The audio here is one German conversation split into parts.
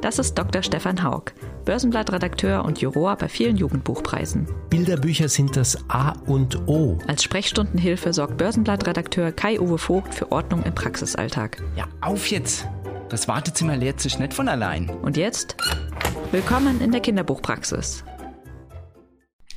das ist Dr. Stefan Haug, Börsenblattredakteur und Juror bei vielen Jugendbuchpreisen. Bilderbücher sind das A und O. Als Sprechstundenhilfe sorgt Börsenblattredakteur Kai-Uwe Vogt für Ordnung im Praxisalltag. Ja, auf jetzt! Das Wartezimmer leert sich nicht von allein. Und jetzt? Willkommen in der Kinderbuchpraxis.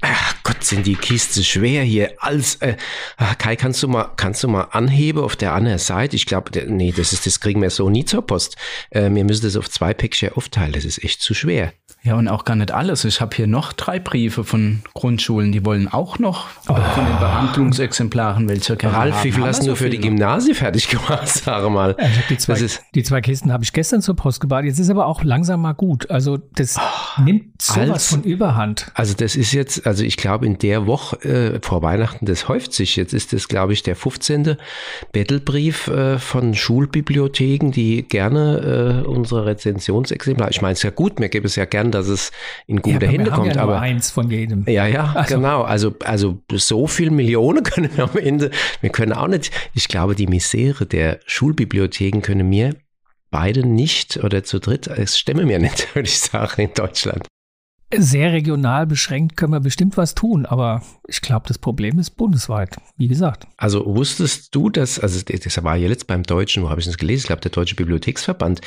Ach Gott, sind die Kiste schwer hier. Als äh, ah, Kai, kannst du mal, kannst du mal anheben auf der anderen Seite? Ich glaube, nee, das ist, das kriegen wir so nie zur Post. Äh, wir müssen das auf zwei Päckchen aufteilen. Das ist echt zu schwer. Ja, und auch gar nicht alles. Ich habe hier noch drei Briefe von Grundschulen, die wollen auch noch oh. von den Behandlungsexemplaren welche gerne Ralf, wie viel hast du so für die Gymnasie fertig gemacht? Sag mal. Ja, die, zwei, die zwei Kisten habe ich gestern zur Post gebracht. Jetzt ist aber auch langsam mal gut. Also das oh, nimmt sowas als, von Überhand. Also das ist jetzt, also ich glaube in der Woche äh, vor Weihnachten, das häuft sich. Jetzt ist das, glaube ich, der 15. Bettelbrief äh, von Schulbibliotheken, die gerne äh, unsere Rezensionsexemplare, ich meine es ja gut, mir gäbe es ja dass es in gute ja, Hände kommt. Ja aber eins von jedem. Ja, ja, also. genau. Also, also so viel Millionen können wir am Ende, wir können auch nicht, ich glaube, die Misere der Schulbibliotheken können mir beide nicht oder zu dritt, es stimme mir nicht, würde ich sagen, in Deutschland sehr regional beschränkt können wir bestimmt was tun, aber ich glaube, das Problem ist bundesweit, wie gesagt. Also wusstest du, dass, also das war ja jetzt beim Deutschen, wo habe ich das gelesen? Ich glaube, der Deutsche Bibliotheksverband,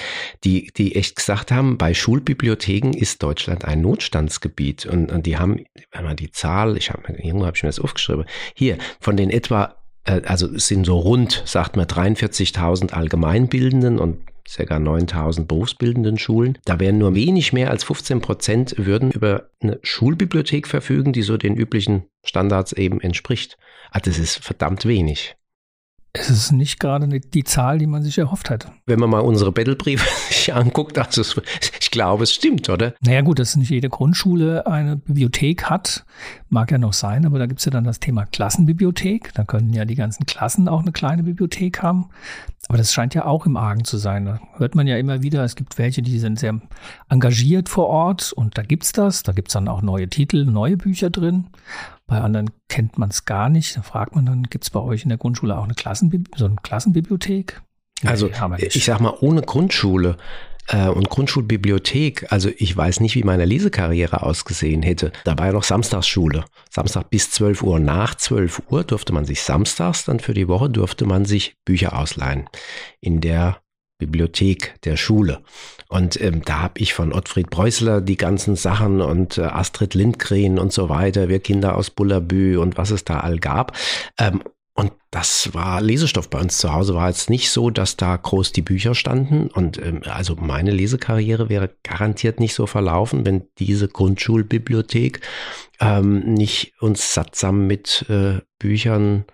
die, die echt gesagt haben, bei Schulbibliotheken ist Deutschland ein Notstandsgebiet. Und, und die haben, wenn man die Zahl, ich habe irgendwo habe ich mir das aufgeschrieben, hier, von den etwa äh, also es sind so rund, sagt man, 43.000 Allgemeinbildenden und ca. 9000 berufsbildenden Schulen. Da werden nur wenig mehr als 15 Prozent würden über eine Schulbibliothek verfügen, die so den üblichen Standards eben entspricht. Also das ist verdammt wenig. Es ist nicht gerade die Zahl, die man sich erhofft hat. Wenn man mal unsere Battlebriefe sich anguckt, also ich glaube, es stimmt, oder? Naja gut, dass nicht jede Grundschule eine Bibliothek hat, mag ja noch sein, aber da gibt es ja dann das Thema Klassenbibliothek. Da können ja die ganzen Klassen auch eine kleine Bibliothek haben. Aber das scheint ja auch im Argen zu sein. Da hört man ja immer wieder, es gibt welche, die sind sehr engagiert vor Ort und da gibt's das. Da gibt's dann auch neue Titel, neue Bücher drin. Bei anderen kennt man es gar nicht. Da fragt man dann, gibt es bei euch in der Grundschule auch eine Klassenbib so eine Klassenbibliothek? Nee, also ich sag mal, ohne Grundschule äh, und Grundschulbibliothek, also ich weiß nicht, wie meine Lesekarriere ausgesehen hätte. Da war ja noch Samstagsschule. Samstag bis 12 Uhr. Nach 12 Uhr durfte man sich samstags dann für die Woche durfte man sich Bücher ausleihen. In der Bibliothek der Schule. Und ähm, da habe ich von Ottfried Preußler die ganzen Sachen und äh, Astrid Lindgren und so weiter, wir Kinder aus Bullabü und was es da all gab. Ähm, und das war Lesestoff bei uns zu Hause. War jetzt nicht so, dass da groß die Bücher standen. Und ähm, also meine Lesekarriere wäre garantiert nicht so verlaufen, wenn diese Grundschulbibliothek ähm, nicht uns sattsam mit äh, Büchern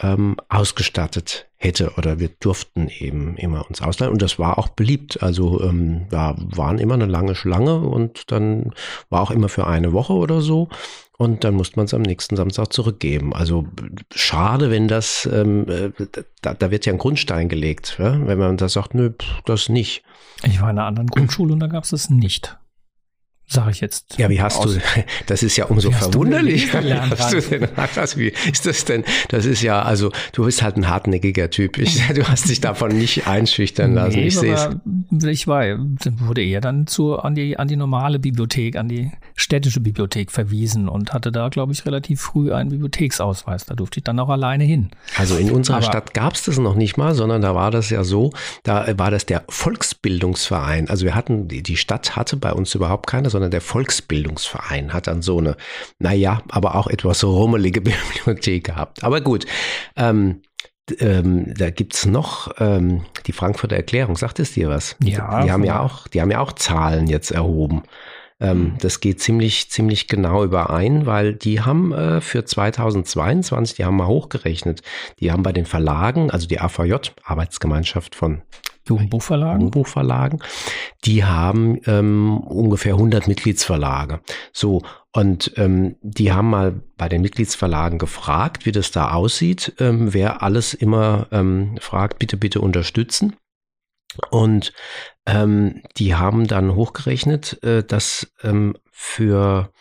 ähm, ausgestattet hätte oder wir durften eben immer uns ausleihen und das war auch beliebt. Also ähm, da waren immer eine lange Schlange und dann war auch immer für eine Woche oder so und dann musste man es am nächsten Samstag zurückgeben. Also schade, wenn das, ähm, äh, da, da wird ja ein Grundstein gelegt, ja? wenn man da sagt, nö, das nicht. Ich war in einer anderen Grundschule und da gab es das nicht sage ich jetzt. Ja, wie hast aus. du, das ist ja umso verwunderlich. Wie hast du denn, was, wie ist das denn? Das ist ja, also du bist halt ein hartnäckiger Typ. Ich, du hast dich davon nicht einschüchtern lassen. Nee, ich sehe es. Ich war, wurde eher dann zu, an die, an die normale Bibliothek, an die städtische Bibliothek verwiesen und hatte da, glaube ich, relativ früh einen Bibliotheksausweis. Da durfte ich dann auch alleine hin. Also in unserer Aber, Stadt gab es das noch nicht mal, sondern da war das ja so, da war das der Volksbildungsverein. Also wir hatten, die, die Stadt hatte bei uns überhaupt keine, sondern der Volksbildungsverein hat dann so eine, naja, aber auch etwas rummelige Bibliothek gehabt. Aber gut, ähm, ähm, da gibt's noch ähm, die Frankfurter Erklärung, sagt es dir was? Ja. Die haben ja auch, die haben ja auch Zahlen jetzt erhoben. Ähm, mhm. Das geht ziemlich, ziemlich genau überein, weil die haben äh, für 2022, die haben mal hochgerechnet, die haben bei den Verlagen, also die AVJ, Arbeitsgemeinschaft von Jugendbuchverlagen. Jugendbuchverlagen. Die haben ähm, ungefähr 100 Mitgliedsverlage. So, und ähm, die haben mal bei den Mitgliedsverlagen gefragt, wie das da aussieht, ähm, wer alles immer ähm, fragt, bitte, bitte unterstützen. Und ähm, die haben dann hochgerechnet, äh, dass ähm, für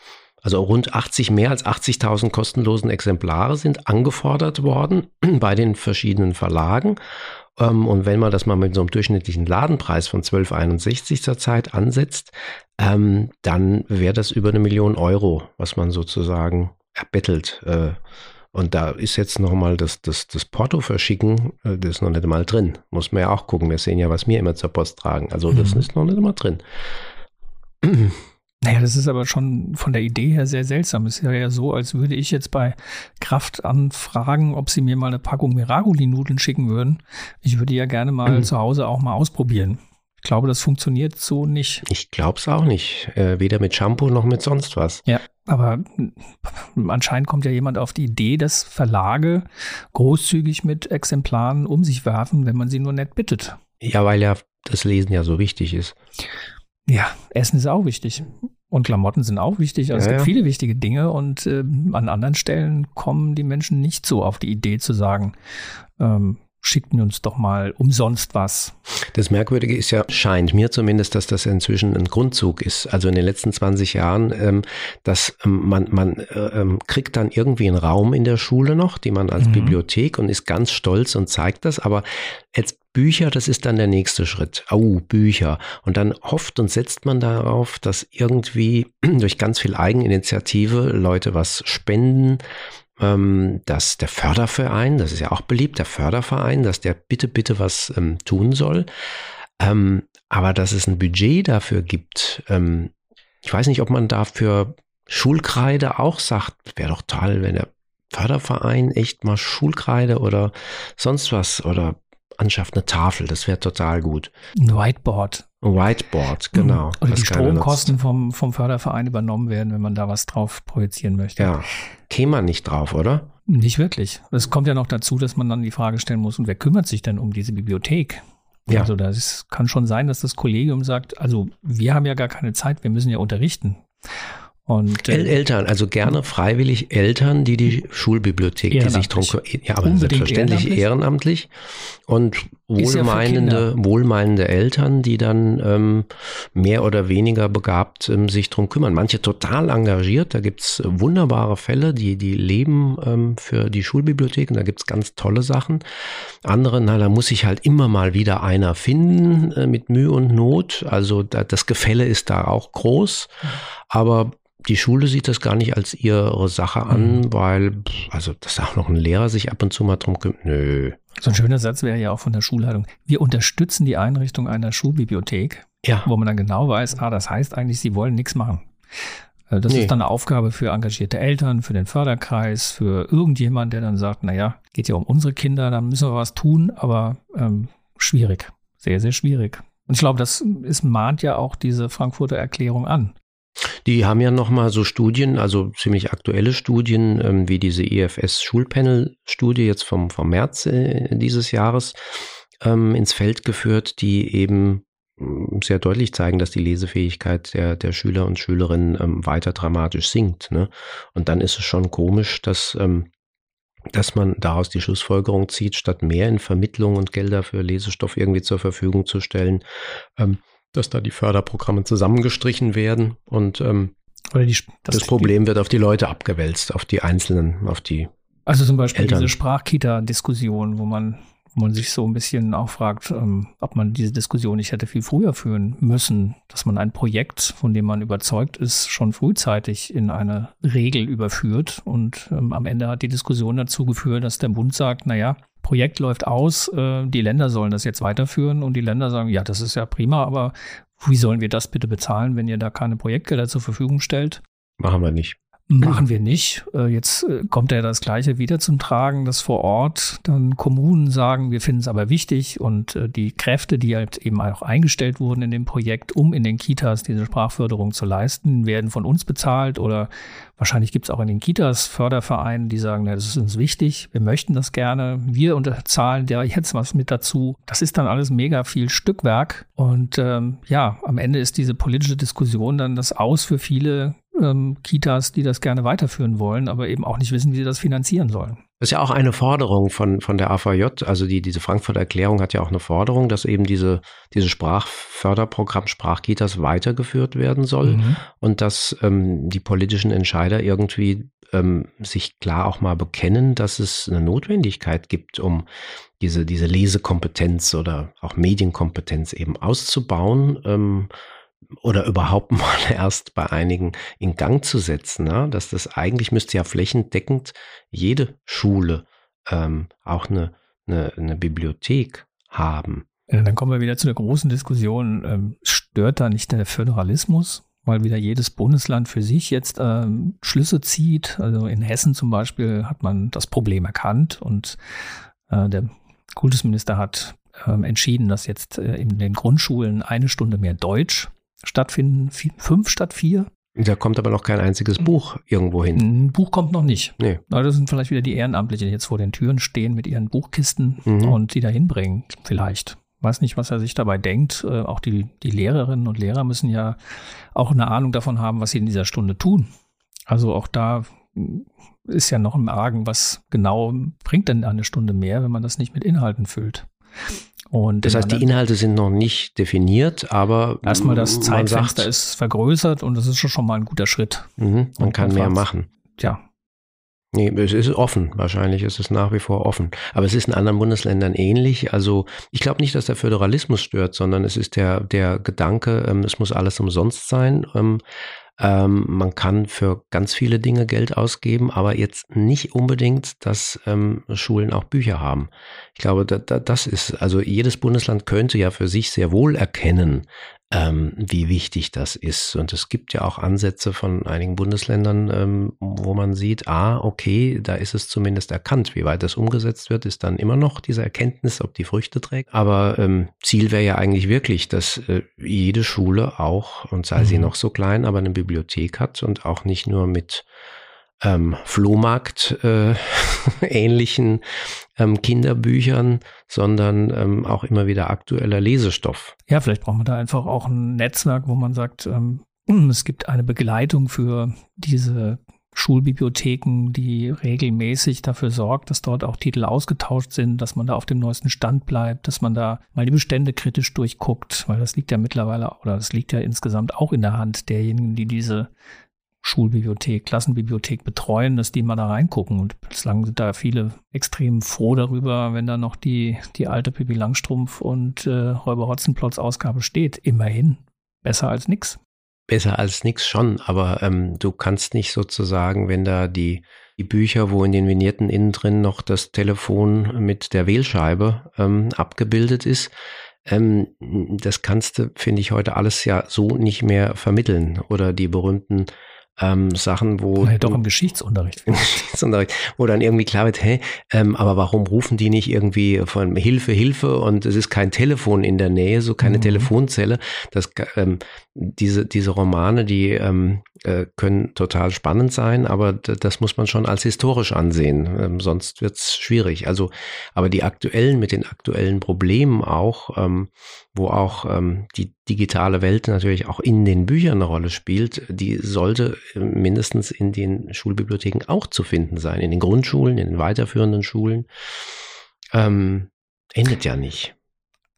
also rund 80, mehr als 80.000 kostenlosen Exemplare sind angefordert worden bei den verschiedenen Verlagen. Ähm, und wenn man das mal mit so einem durchschnittlichen Ladenpreis von 12,61 zurzeit ansetzt, ähm, dann wäre das über eine Million Euro, was man sozusagen erbettelt. Äh, und da ist jetzt nochmal das, das, das Porto verschicken, äh, das ist noch nicht mal drin. Muss man ja auch gucken. Wir sehen ja, was wir immer zur Post tragen. Also das mhm. ist noch nicht mal drin. Naja, das ist aber schon von der Idee her sehr seltsam. Es ist ja so, als würde ich jetzt bei Kraft anfragen, ob sie mir mal eine Packung Miragoli-Nudeln schicken würden. Ich würde ja gerne mal mhm. zu Hause auch mal ausprobieren. Ich glaube, das funktioniert so nicht. Ich glaube es auch nicht. Äh, weder mit Shampoo noch mit sonst was. Ja, aber anscheinend kommt ja jemand auf die Idee, dass Verlage großzügig mit Exemplaren um sich werfen, wenn man sie nur nett bittet. Ja, weil ja das Lesen ja so wichtig ist. Ja, Essen ist auch wichtig. Und Klamotten sind auch wichtig. Also ja, es gibt ja. viele wichtige Dinge und äh, an anderen Stellen kommen die Menschen nicht so auf die Idee zu sagen, ähm, schickten uns doch mal umsonst was. Das Merkwürdige ist ja, scheint mir zumindest, dass das inzwischen ein Grundzug ist. Also in den letzten 20 Jahren, ähm, dass ähm, man, man äh, ähm, kriegt dann irgendwie einen Raum in der Schule noch, die man als mhm. Bibliothek und ist ganz stolz und zeigt das. Aber jetzt Bücher, das ist dann der nächste Schritt. Au, Bücher. Und dann hofft und setzt man darauf, dass irgendwie durch ganz viel Eigeninitiative Leute was spenden, ähm, dass der Förderverein, das ist ja auch beliebt, der Förderverein, dass der bitte, bitte was ähm, tun soll. Ähm, aber dass es ein Budget dafür gibt, ähm, ich weiß nicht, ob man dafür Schulkreide auch sagt, wäre doch toll, wenn der Förderverein echt mal Schulkreide oder sonst was oder anschafft eine Tafel, das wäre total gut. Ein Whiteboard. Ein Whiteboard, genau. Oder die Stromkosten vom, vom Förderverein übernommen werden, wenn man da was drauf projizieren möchte. Ja, käme man nicht drauf, oder? Nicht wirklich. Es kommt ja noch dazu, dass man dann die Frage stellen muss, und wer kümmert sich denn um diese Bibliothek? Ja. Also das kann schon sein, dass das Kollegium sagt, also wir haben ja gar keine Zeit, wir müssen ja unterrichten. Und, äh, Eltern, also gerne freiwillig Eltern, die die Schulbibliothek, die sich drum ja, aber selbstverständlich ehrenamtlich. ehrenamtlich und wohlmeinende, ja wohlmeinende Eltern, die dann ähm, mehr oder weniger begabt ähm, sich drum kümmern. Manche total engagiert, da gibt's wunderbare Fälle, die, die leben ähm, für die Schulbibliotheken, da gibt's ganz tolle Sachen. Andere, na, da muss sich halt immer mal wieder einer finden äh, mit Mühe und Not. Also da, das Gefälle ist da auch groß. Aber die Schule sieht das gar nicht als ihre Sache an, mhm. weil, also, dass auch noch ein Lehrer sich ab und zu mal drum kümmert. Nö. So ein schöner Satz wäre ja auch von der Schulleitung. Wir unterstützen die Einrichtung einer Schulbibliothek, ja. wo man dann genau weiß, ah, das heißt eigentlich, sie wollen nichts machen. Äh, das nee. ist dann eine Aufgabe für engagierte Eltern, für den Förderkreis, für irgendjemand, der dann sagt, naja, geht ja um unsere Kinder, da müssen wir was tun, aber ähm, schwierig. Sehr, sehr schwierig. Und ich glaube, das ist, mahnt ja auch diese Frankfurter Erklärung an. Die haben ja nochmal so Studien, also ziemlich aktuelle Studien, ähm, wie diese EFS Schulpanel-Studie jetzt vom, vom März äh, dieses Jahres ähm, ins Feld geführt, die eben mm, sehr deutlich zeigen, dass die Lesefähigkeit der, der Schüler und Schülerinnen ähm, weiter dramatisch sinkt. Ne? Und dann ist es schon komisch, dass, ähm, dass man daraus die Schlussfolgerung zieht, statt mehr in Vermittlung und Gelder für Lesestoff irgendwie zur Verfügung zu stellen, ähm, dass da die Förderprogramme zusammengestrichen werden und ähm, die, das, das, Problem wird auf die Leute abgewälzt, auf die Einzelnen, auf die Also zum Beispiel Eltern. diese Sprachkita-Diskussion, wo man, wo man sich so ein bisschen auch fragt, ähm, ob man diese Diskussion nicht hätte viel früher führen müssen, dass man ein Projekt, von dem man überzeugt ist, schon frühzeitig in eine Regel überführt und ähm, am Ende hat die Diskussion dazu geführt, dass der Bund sagt, naja, Projekt läuft aus, äh, die Länder sollen das jetzt weiterführen und die Länder sagen, ja, das ist ja prima, aber wie sollen wir das bitte bezahlen, wenn ihr da keine Projektgelder zur Verfügung stellt? Machen wir nicht. Machen wir nicht. Äh, jetzt äh, kommt ja das Gleiche wieder zum Tragen, dass vor Ort dann Kommunen sagen, wir finden es aber wichtig und äh, die Kräfte, die halt eben auch eingestellt wurden in dem Projekt, um in den Kitas diese Sprachförderung zu leisten, werden von uns bezahlt oder wahrscheinlich gibt es auch in den Kitas Fördervereine, die sagen, na, das ist uns wichtig, wir möchten das gerne, wir unterzahlen da jetzt was mit dazu. Das ist dann alles mega viel Stückwerk und ähm, ja, am Ende ist diese politische Diskussion dann das Aus für viele ähm, Kitas, die das gerne weiterführen wollen, aber eben auch nicht wissen, wie sie das finanzieren sollen. Das ist ja auch eine Forderung von, von der AVJ, also die, diese Frankfurter Erklärung hat ja auch eine Forderung, dass eben diese, diese Sprachförderprogramm Sprachkitas weitergeführt werden soll mhm. und dass ähm, die politischen Entscheider irgendwie ähm, sich klar auch mal bekennen, dass es eine Notwendigkeit gibt, um diese, diese Lesekompetenz oder auch Medienkompetenz eben auszubauen. Ähm, oder überhaupt mal erst bei einigen in Gang zu setzen, ne? dass das eigentlich müsste ja flächendeckend jede Schule ähm, auch eine, eine, eine Bibliothek haben. Ja, dann kommen wir wieder zu der großen Diskussion, ähm, stört da nicht der Föderalismus? Weil wieder jedes Bundesland für sich jetzt ähm, Schlüsse zieht. Also in Hessen zum Beispiel hat man das Problem erkannt und äh, der Kultusminister hat ähm, entschieden, dass jetzt äh, in den Grundschulen eine Stunde mehr Deutsch stattfinden, fünf statt vier. Da kommt aber noch kein einziges Buch irgendwo hin. Ein Buch kommt noch nicht. Nee. Das sind vielleicht wieder die Ehrenamtlichen, die jetzt vor den Türen stehen mit ihren Buchkisten mhm. und die da hinbringen. Vielleicht. Weiß nicht, was er sich dabei denkt. Äh, auch die, die Lehrerinnen und Lehrer müssen ja auch eine Ahnung davon haben, was sie in dieser Stunde tun. Also auch da ist ja noch im Argen, was genau bringt denn eine Stunde mehr, wenn man das nicht mit Inhalten füllt. Und das heißt, die Inhalte sind noch nicht definiert, aber erstmal das Zeitfenster sagt, ist vergrößert und das ist schon mal ein guter Schritt. Mhm, man kann mehr machen. Ja. Nee, es ist offen. Wahrscheinlich ist es nach wie vor offen. Aber es ist in anderen Bundesländern ähnlich. Also ich glaube nicht, dass der Föderalismus stört, sondern es ist der, der Gedanke, ähm, es muss alles umsonst sein. Ähm, ähm, man kann für ganz viele Dinge Geld ausgeben, aber jetzt nicht unbedingt, dass ähm, Schulen auch Bücher haben. Ich glaube, da, da, das ist, also jedes Bundesland könnte ja für sich sehr wohl erkennen, ähm, wie wichtig das ist. Und es gibt ja auch Ansätze von einigen Bundesländern, ähm, wo man sieht, ah, okay, da ist es zumindest erkannt. Wie weit das umgesetzt wird, ist dann immer noch diese Erkenntnis, ob die Früchte trägt. Aber ähm, Ziel wäre ja eigentlich wirklich, dass äh, jede Schule auch, und sei mhm. sie noch so klein, aber eine Bibliothek hat und auch nicht nur mit ähm, Flohmarkt äh, ähnlichen ähm, Kinderbüchern, sondern ähm, auch immer wieder aktueller Lesestoff. Ja, vielleicht braucht man da einfach auch ein Netzwerk, wo man sagt, ähm, hm, es gibt eine Begleitung für diese Schulbibliotheken, die regelmäßig dafür sorgt, dass dort auch Titel ausgetauscht sind, dass man da auf dem neuesten Stand bleibt, dass man da mal die Bestände kritisch durchguckt, weil das liegt ja mittlerweile oder das liegt ja insgesamt auch in der Hand derjenigen, die diese Schulbibliothek, Klassenbibliothek betreuen, dass die mal da reingucken. Und bislang sind da viele extrem froh darüber, wenn da noch die, die alte Pippi Langstrumpf und äh, Räuber Hotzenplotz Ausgabe steht. Immerhin. Besser als nix. Besser als nix schon, aber ähm, du kannst nicht sozusagen, wenn da die, die Bücher, wo in den Vignetten innen drin noch das Telefon mit der Wählscheibe ähm, abgebildet ist, ähm, das kannst du, finde ich, heute alles ja so nicht mehr vermitteln. Oder die berühmten ähm, Sachen, wo. Ja, doch im Geschichtsunterricht. Im Geschichtsunterricht, wo dann irgendwie klar wird, hey, ähm, aber warum rufen die nicht irgendwie von Hilfe, Hilfe und es ist kein Telefon in der Nähe, so keine mhm. Telefonzelle. Das, ähm, diese, diese Romane, die ähm, äh, können total spannend sein, aber das muss man schon als historisch ansehen. Ähm, sonst wird's schwierig. Also, aber die aktuellen, mit den aktuellen Problemen auch, ähm, wo auch ähm, die digitale Welt natürlich auch in den Büchern eine Rolle spielt, die sollte äh, mindestens in den Schulbibliotheken auch zu finden sein, in den Grundschulen, in den weiterführenden Schulen. Ähm, endet ja nicht.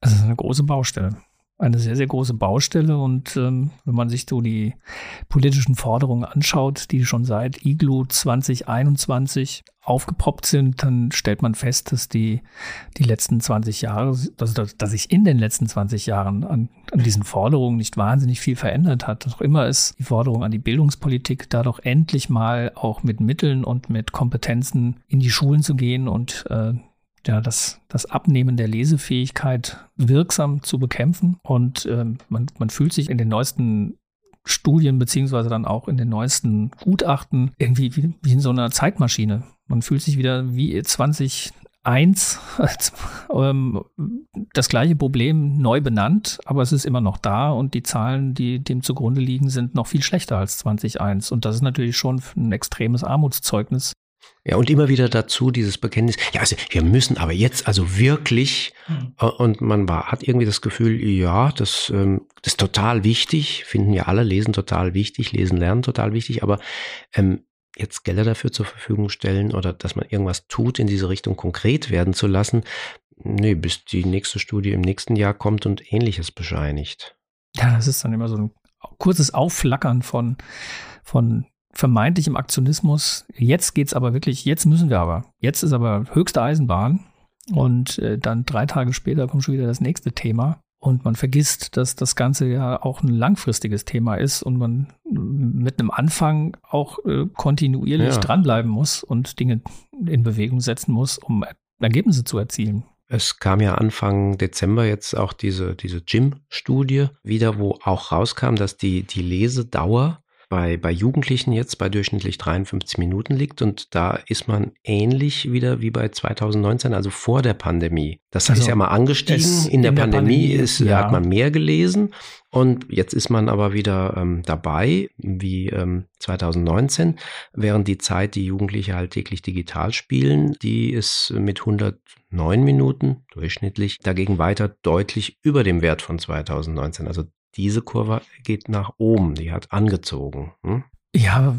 Das ist eine große Baustelle eine sehr, sehr große Baustelle. Und ähm, wenn man sich so die politischen Forderungen anschaut, die schon seit IGLU 2021 aufgepoppt sind, dann stellt man fest, dass die, die letzten 20 Jahre, dass, dass sich in den letzten 20 Jahren an, an diesen Forderungen nicht wahnsinnig viel verändert hat. Doch immer ist die Forderung an die Bildungspolitik, da doch endlich mal auch mit Mitteln und mit Kompetenzen in die Schulen zu gehen und äh, ja, das, das Abnehmen der Lesefähigkeit wirksam zu bekämpfen. Und ähm, man, man fühlt sich in den neuesten Studien beziehungsweise dann auch in den neuesten Gutachten irgendwie wie, wie in so einer Zeitmaschine. Man fühlt sich wieder wie 20 1 ähm, das gleiche Problem neu benannt, aber es ist immer noch da und die Zahlen, die dem zugrunde liegen, sind noch viel schlechter als 2001. Und das ist natürlich schon ein extremes Armutszeugnis. Ja, und immer wieder dazu dieses Bekenntnis, ja, also wir müssen aber jetzt also wirklich, mhm. und man war, hat irgendwie das Gefühl, ja, das, ähm, das ist total wichtig, finden ja alle, lesen total wichtig, lesen, lernen total wichtig, aber ähm, jetzt Gelder dafür zur Verfügung stellen oder dass man irgendwas tut, in diese Richtung konkret werden zu lassen. Nee, bis die nächste Studie im nächsten Jahr kommt und ähnliches bescheinigt. Ja, das ist dann immer so ein kurzes Aufflackern von, von vermeintlichem Aktionismus. Jetzt geht's aber wirklich, jetzt müssen wir aber. Jetzt ist aber höchste Eisenbahn. Und äh, dann drei Tage später kommt schon wieder das nächste Thema. Und man vergisst, dass das Ganze ja auch ein langfristiges Thema ist und man mit einem Anfang auch äh, kontinuierlich ja. dranbleiben muss und Dinge in Bewegung setzen muss, um Ergebnisse zu erzielen. Es kam ja Anfang Dezember jetzt auch diese, diese Gym-Studie wieder, wo auch rauskam, dass die, die Lesedauer bei, bei Jugendlichen jetzt bei durchschnittlich 53 Minuten liegt und da ist man ähnlich wieder wie bei 2019, also vor der Pandemie. Das also ist ja mal angestiegen. In der, in der Pandemie, Pandemie ist, ja. hat man mehr gelesen und jetzt ist man aber wieder ähm, dabei wie ähm, 2019, während die Zeit, die Jugendliche halt täglich digital spielen, die ist mit 109 Minuten durchschnittlich dagegen weiter deutlich über dem Wert von 2019. Also diese Kurve geht nach oben, die hat angezogen. Hm? Ja,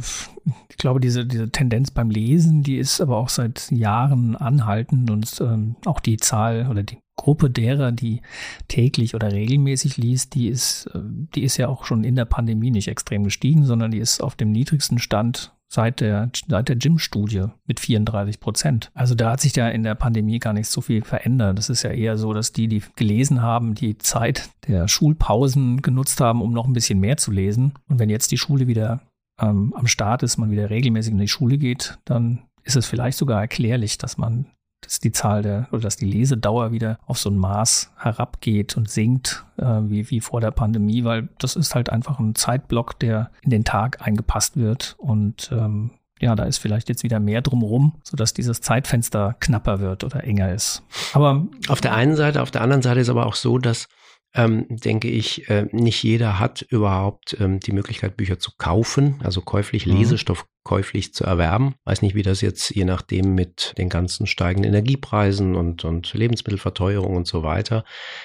ich glaube, diese, diese Tendenz beim Lesen, die ist aber auch seit Jahren anhaltend und ähm, auch die Zahl oder die Gruppe derer, die täglich oder regelmäßig liest, die ist, äh, die ist ja auch schon in der Pandemie nicht extrem gestiegen, sondern die ist auf dem niedrigsten Stand seit der, seit der Gym-Studie mit 34 Prozent. Also da hat sich ja in der Pandemie gar nicht so viel verändert. Das ist ja eher so, dass die, die gelesen haben, die Zeit der Schulpausen genutzt haben, um noch ein bisschen mehr zu lesen. Und wenn jetzt die Schule wieder ähm, am Start ist, man wieder regelmäßig in die Schule geht, dann ist es vielleicht sogar erklärlich, dass man dass die Zahl der oder dass die Lesedauer wieder auf so ein Maß herabgeht und sinkt, äh, wie, wie vor der Pandemie, weil das ist halt einfach ein Zeitblock, der in den Tag eingepasst wird und ähm, ja, da ist vielleicht jetzt wieder mehr drumherum, sodass dieses Zeitfenster knapper wird oder enger ist. Aber auf der einen Seite, auf der anderen Seite ist aber auch so, dass ähm, denke ich, äh, nicht jeder hat überhaupt ähm, die Möglichkeit, Bücher zu kaufen, also käuflich, mhm. Lesestoff käuflich zu erwerben. Weiß nicht, wie das jetzt je nachdem mit den ganzen steigenden Energiepreisen und, und Lebensmittelverteuerung und so weiter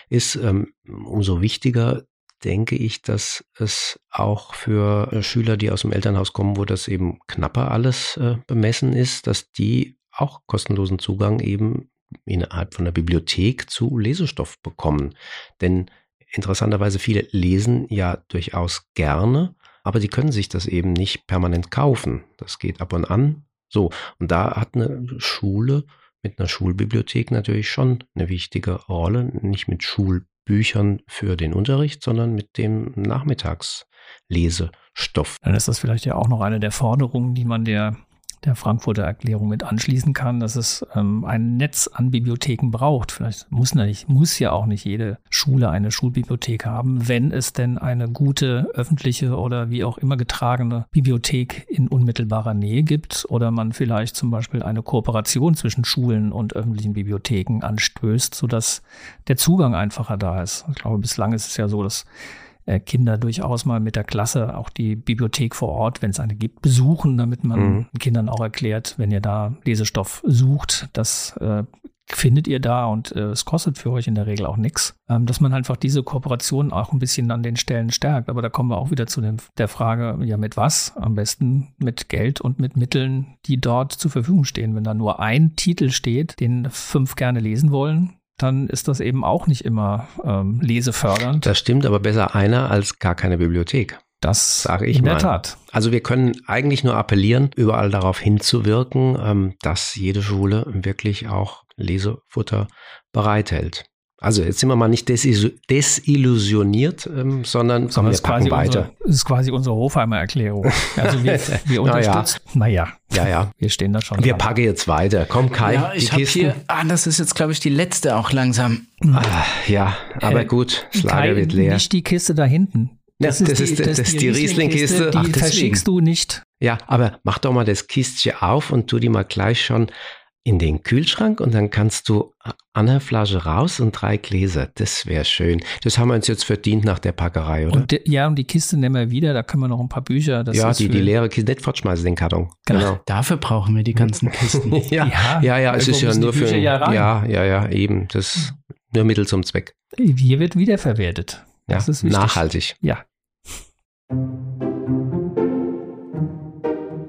ist. Ähm, umso wichtiger denke ich, dass es auch für äh, Schüler, die aus dem Elternhaus kommen, wo das eben knapper alles äh, bemessen ist, dass die auch kostenlosen Zugang eben innerhalb von der Bibliothek zu Lesestoff bekommen. Denn interessanterweise viele lesen ja durchaus gerne, aber sie können sich das eben nicht permanent kaufen. Das geht ab und an. So, und da hat eine Schule mit einer Schulbibliothek natürlich schon eine wichtige Rolle, nicht mit Schulbüchern für den Unterricht, sondern mit dem Nachmittagslesestoff. Dann ist das vielleicht ja auch noch eine der Forderungen, die man der der Frankfurter Erklärung mit anschließen kann, dass es ähm, ein Netz an Bibliotheken braucht. Vielleicht muss, nicht, muss ja auch nicht jede Schule eine Schulbibliothek haben, wenn es denn eine gute öffentliche oder wie auch immer getragene Bibliothek in unmittelbarer Nähe gibt oder man vielleicht zum Beispiel eine Kooperation zwischen Schulen und öffentlichen Bibliotheken anstößt, sodass der Zugang einfacher da ist. Ich glaube, bislang ist es ja so, dass Kinder durchaus mal mit der Klasse auch die Bibliothek vor Ort, wenn es eine gibt, besuchen, damit man mhm. Kindern auch erklärt, wenn ihr da Lesestoff sucht, das äh, findet ihr da und äh, es kostet für euch in der Regel auch nichts, ähm, dass man einfach diese Kooperation auch ein bisschen an den Stellen stärkt. Aber da kommen wir auch wieder zu dem, der Frage, ja mit was? Am besten mit Geld und mit Mitteln, die dort zur Verfügung stehen. Wenn da nur ein Titel steht, den fünf gerne lesen wollen, dann ist das eben auch nicht immer ähm, lesefördernd. Das stimmt, aber besser einer als gar keine Bibliothek. Das sage ich in mal. Der Tat. Also wir können eigentlich nur appellieren, überall darauf hinzuwirken, ähm, dass jede Schule wirklich auch Lesefutter bereithält. Also jetzt sind wir mal nicht desillusioniert, ähm, sondern, sondern wir packen weiter. Unsere, das ist quasi unsere Hofheimer Erklärung. Also wir, wir unterstützen. Naja. Ja, ja. Wir stehen da schon. Wir dran. packen jetzt weiter. Komm, Kai. Ja, ich habe hier, ah, das ist jetzt, glaube ich, die letzte auch langsam. Ah, ja, aber äh, gut, das Lager wird leer. Nicht die Kiste da hinten. Das, ja, das, ist, die, das, das ist die Riesling-Kiste. Die Ach, verschickst du nicht. Ja, aber mach doch mal das Kistchen auf und tu die mal gleich schon in den Kühlschrank und dann kannst du eine Flasche raus und drei Gläser. Das wäre schön. Das haben wir uns jetzt verdient nach der Packerei, oder? Und de, ja, und die Kiste nehmen wir wieder, da können wir noch ein paar Bücher. ja, die, die leere Kiste nicht fortschmeißen, den Karton. Genau. genau. Dafür brauchen wir die ganzen Kisten. ja, ja, ja, ja es ist ja nur für. Ja, ja, ja, ja, eben. Das nur Mittel zum Zweck. Hier wird wiederverwertet. Das ja, ist wichtig. nachhaltig. Ja.